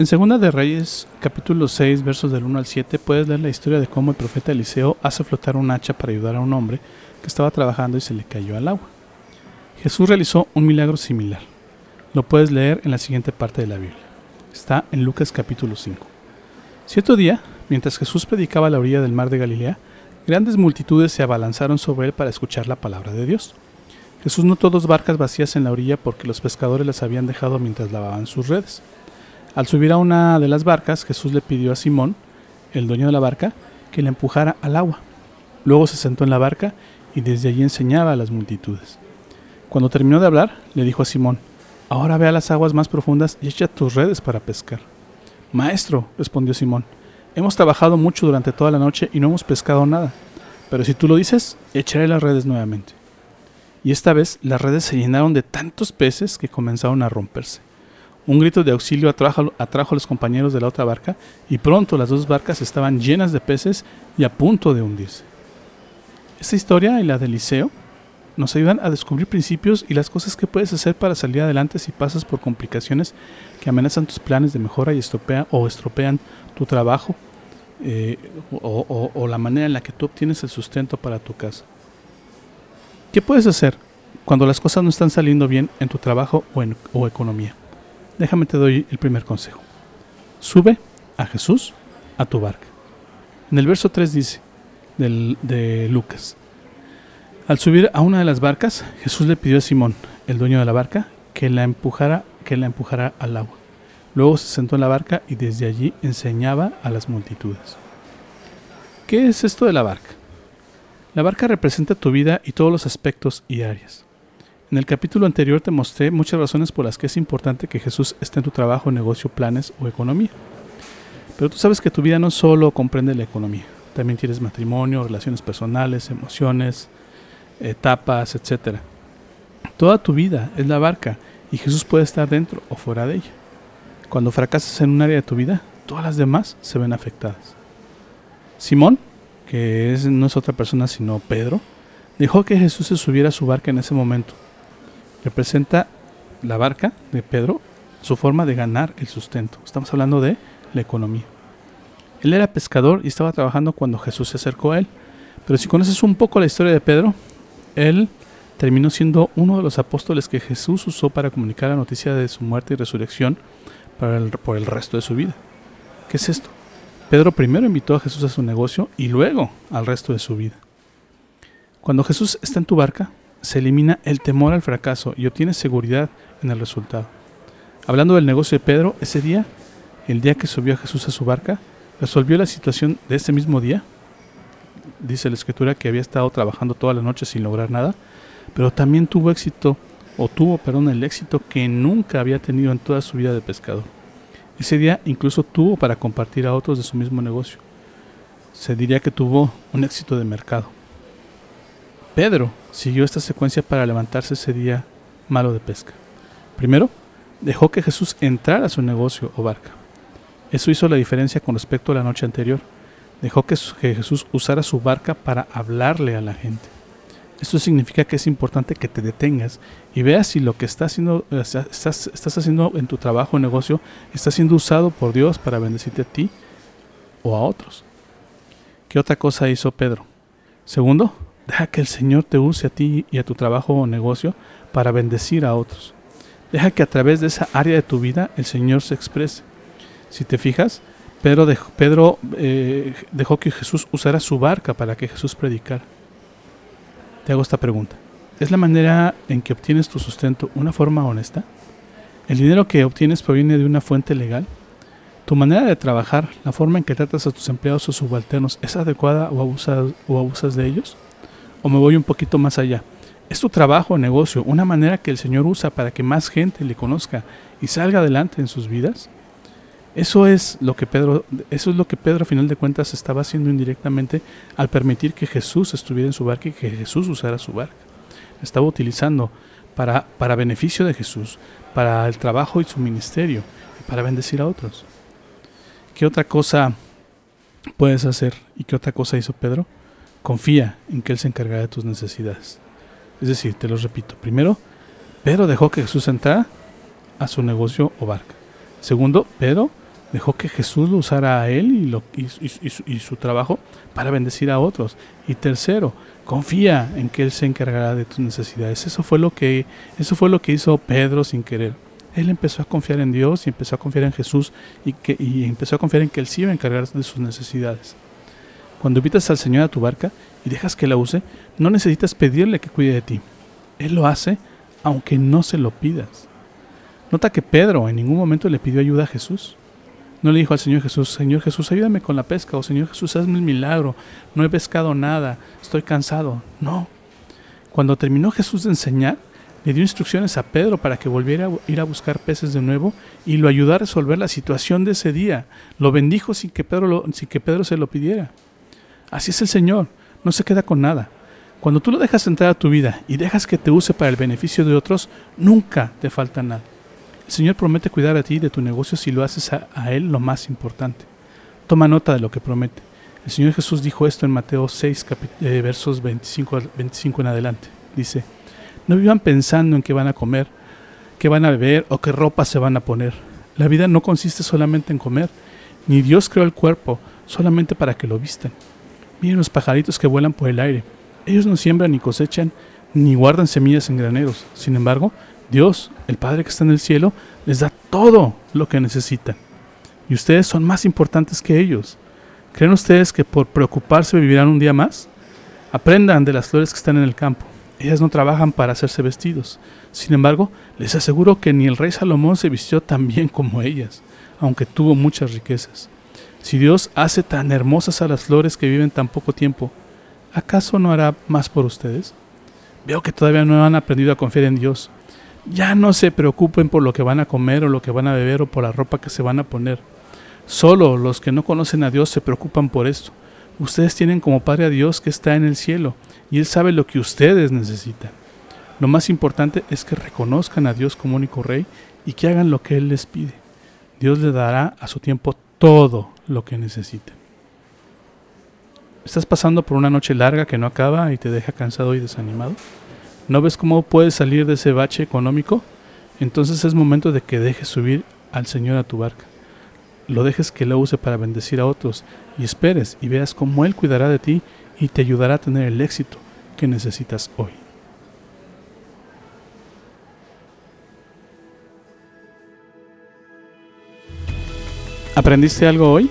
En Segunda de Reyes, capítulo 6, versos del 1 al 7, puedes leer la historia de cómo el profeta Eliseo hace flotar un hacha para ayudar a un hombre que estaba trabajando y se le cayó al agua. Jesús realizó un milagro similar. Lo puedes leer en la siguiente parte de la Biblia. Está en Lucas capítulo 5. Cierto día, mientras Jesús predicaba a la orilla del mar de Galilea, grandes multitudes se abalanzaron sobre él para escuchar la palabra de Dios. Jesús notó dos barcas vacías en la orilla porque los pescadores las habían dejado mientras lavaban sus redes. Al subir a una de las barcas, Jesús le pidió a Simón, el dueño de la barca, que le empujara al agua. Luego se sentó en la barca y desde allí enseñaba a las multitudes. Cuando terminó de hablar, le dijo a Simón, Ahora ve a las aguas más profundas y echa tus redes para pescar. Maestro, respondió Simón, hemos trabajado mucho durante toda la noche y no hemos pescado nada, pero si tú lo dices, echaré las redes nuevamente. Y esta vez las redes se llenaron de tantos peces que comenzaron a romperse. Un grito de auxilio atrajo, a los compañeros de la otra barca y pronto las dos barcas estaban llenas de peces y a punto de hundirse. Esta historia y la de Eliseo nos ayudan a descubrir principios y las cosas que puedes hacer para salir adelante si pasas por complicaciones que amenazan tus planes de mejora y o estropean tu trabajo eh, o, la manera en la que tú obtienes el sustento para tu casa. ¿Qué puedes hacer cuando las cosas no están saliendo bien en tu trabajo o, en, o economía? Déjame te doy el primer consejo. Sube a Jesús a tu barca. En el verso 3 dice de Lucas, al subir a una de las barcas, Jesús le pidió a Simón, el dueño de la barca, que la empujara, que la empujara al agua. Luego se sentó en la barca y desde allí enseñaba a las multitudes. ¿Qué es esto de la barca? La barca representa tu vida y todos los aspectos y áreas. En el capítulo anterior te mostré muchas razones por las que es importante que Jesús esté en tu trabajo, negocio, planes o economía. Pero tú sabes que tu vida no solo comprende la economía, también tienes matrimonio, relaciones personales, emociones, etapas, etc. Toda tu vida es la barca y Jesús puede estar dentro o fuera de ella. Cuando fracasas en un área de tu vida, todas las demás se ven afectadas. Simón, que no es otra persona sino Pedro, dejó que Jesús se subiera a su barca en ese momento representa la barca de Pedro, su forma de ganar el sustento. Estamos hablando de la economía. Él era pescador y estaba trabajando cuando Jesús se acercó a él. Pero si conoces un poco la historia de Pedro, él terminó siendo uno de los apóstoles que Jesús usó para comunicar la noticia de su muerte y resurrección por el resto de su vida. ¿Qué es esto? Pedro primero invitó a Jesús a su negocio y luego al resto de su vida. Cuando Jesús está en tu barca, se elimina el temor al fracaso y obtienes seguridad en el resultado. Hablando del negocio de Pedro, ese día, el día que subió a Jesús a su barca, resolvió la situación de ese mismo día. Dice la escritura que había estado trabajando toda la noche sin lograr nada, pero también tuvo éxito, o tuvo, perdón, el éxito que nunca había tenido en toda su vida de pescador. Ese día incluso tuvo para compartir a otros de su mismo negocio. Se diría que tuvo un éxito de mercado. Pedro siguió esta secuencia para levantarse ese día malo de pesca. Primero, dejó que Jesús entrara a su negocio o barca. Eso hizo la diferencia con respecto a la noche anterior. Dejó que Jesús usara su barca para hablarle a la gente. Esto significa que es importante que te detengas y veas si lo que estás haciendo, estás haciendo en tu trabajo o negocio está siendo usado por Dios para bendecirte a ti o a otros. ¿Qué otra cosa hizo Pedro? Segundo, Deja que el Señor te use a ti y a tu trabajo o negocio para bendecir a otros. Deja que a través de esa área de tu vida el Señor se exprese. Si te fijas, Pedro, dejó, Pedro eh, dejó que Jesús usara su barca para que Jesús predicara. Te hago esta pregunta. ¿Es la manera en que obtienes tu sustento una forma honesta? ¿El dinero que obtienes proviene de una fuente legal? ¿Tu manera de trabajar, la forma en que tratas a tus empleados o subalternos, es adecuada o abusas, o abusas de ellos? O me voy un poquito más allá. Es tu trabajo o negocio, una manera que el Señor usa para que más gente le conozca y salga adelante en sus vidas. Eso es lo que Pedro, eso es lo que Pedro a final de cuentas estaba haciendo indirectamente al permitir que Jesús estuviera en su barca y que Jesús usara su barca. Estaba utilizando para, para beneficio de Jesús, para el trabajo y su ministerio, para bendecir a otros. ¿Qué otra cosa puedes hacer? ¿Y qué otra cosa hizo Pedro? Confía en que Él se encargará de tus necesidades. Es decir, te lo repito. Primero, Pedro dejó que Jesús entrara a su negocio o barca. Segundo, Pedro dejó que Jesús lo usara a él y, lo, su, trabajo para bendecir a otros. Y tercero, confía en que Él se encargará de tus necesidades. Eso fue lo que, eso fue lo que hizo Pedro sin querer. Él empezó a confiar en Dios y empezó a confiar en Jesús y, y empezó a confiar en que Él sí iba a encargar de sus necesidades. Cuando invitas al Señor a tu barca y dejas que la use, no necesitas pedirle que cuide de ti. Él lo hace aunque no se lo pidas. Nota que Pedro en ningún momento le pidió ayuda a Jesús. No le dijo al Señor Jesús, Señor Jesús, ayúdame con la pesca, o Señor Jesús, hazme el milagro, no he pescado nada, estoy cansado. No. Cuando terminó Jesús de enseñar, le dio instrucciones a Pedro para que volviera a ir a buscar peces de nuevo y lo ayudara a resolver la situación de ese día. Lo bendijo sin que Pedro, sin que Pedro se lo pidiera. Así es el Señor, no se queda con nada. Cuando tú lo dejas entrar a tu vida y dejas que te use para el beneficio de otros, nunca te falta nada. El Señor promete cuidar a ti de tu negocio si lo haces a, Él lo más importante. Toma nota de lo que promete. El Señor Jesús dijo esto en Mateo 6, eh, versos 25, 25 en adelante. Dice, no vivan pensando en qué van a comer, qué van a beber o qué ropa se van a poner. La vida no consiste solamente en comer, ni Dios creó el cuerpo solamente para que lo vistan. Miren los pajaritos que vuelan por el aire. Ellos no siembran ni cosechan, ni guardan semillas en graneros. Sin embargo, Dios, el Padre que está en el cielo, les da todo lo que necesitan. Y ustedes son más importantes que ellos. ¿Creen ustedes que por preocuparse vivirán un día más? Aprendan de las flores que están en el campo. Ellas no trabajan para hacerse vestidos. Sin embargo, les aseguro que ni el rey Salomón se vistió tan bien como ellas, aunque tuvo muchas riquezas. Si Dios hace tan hermosas a las flores que viven tan poco tiempo, ¿acaso no hará más por ustedes? Veo que todavía no han aprendido a confiar en Dios. Ya no se preocupen por lo que van a comer o lo que van a beber o por la ropa que se van a poner. Solo los que no conocen a Dios se preocupan por esto. Ustedes tienen como Padre a Dios que está en el cielo y Él sabe lo que ustedes necesitan. Lo más importante es que reconozcan a Dios como único Rey y que hagan lo que Él les pide. Dios le dará a su tiempo todo lo que necesiten. ¿Estás pasando por una noche larga que no acaba y te deja cansado y desanimado? ¿No ves cómo puedes salir de ese bache económico? Entonces es momento de que dejes subir al Señor a tu barca. Lo dejes que lo use para bendecir a otros y esperes y veas cómo Él cuidará de ti y te ayudará a tener el éxito que necesitas hoy. ¿Aprendiste algo hoy?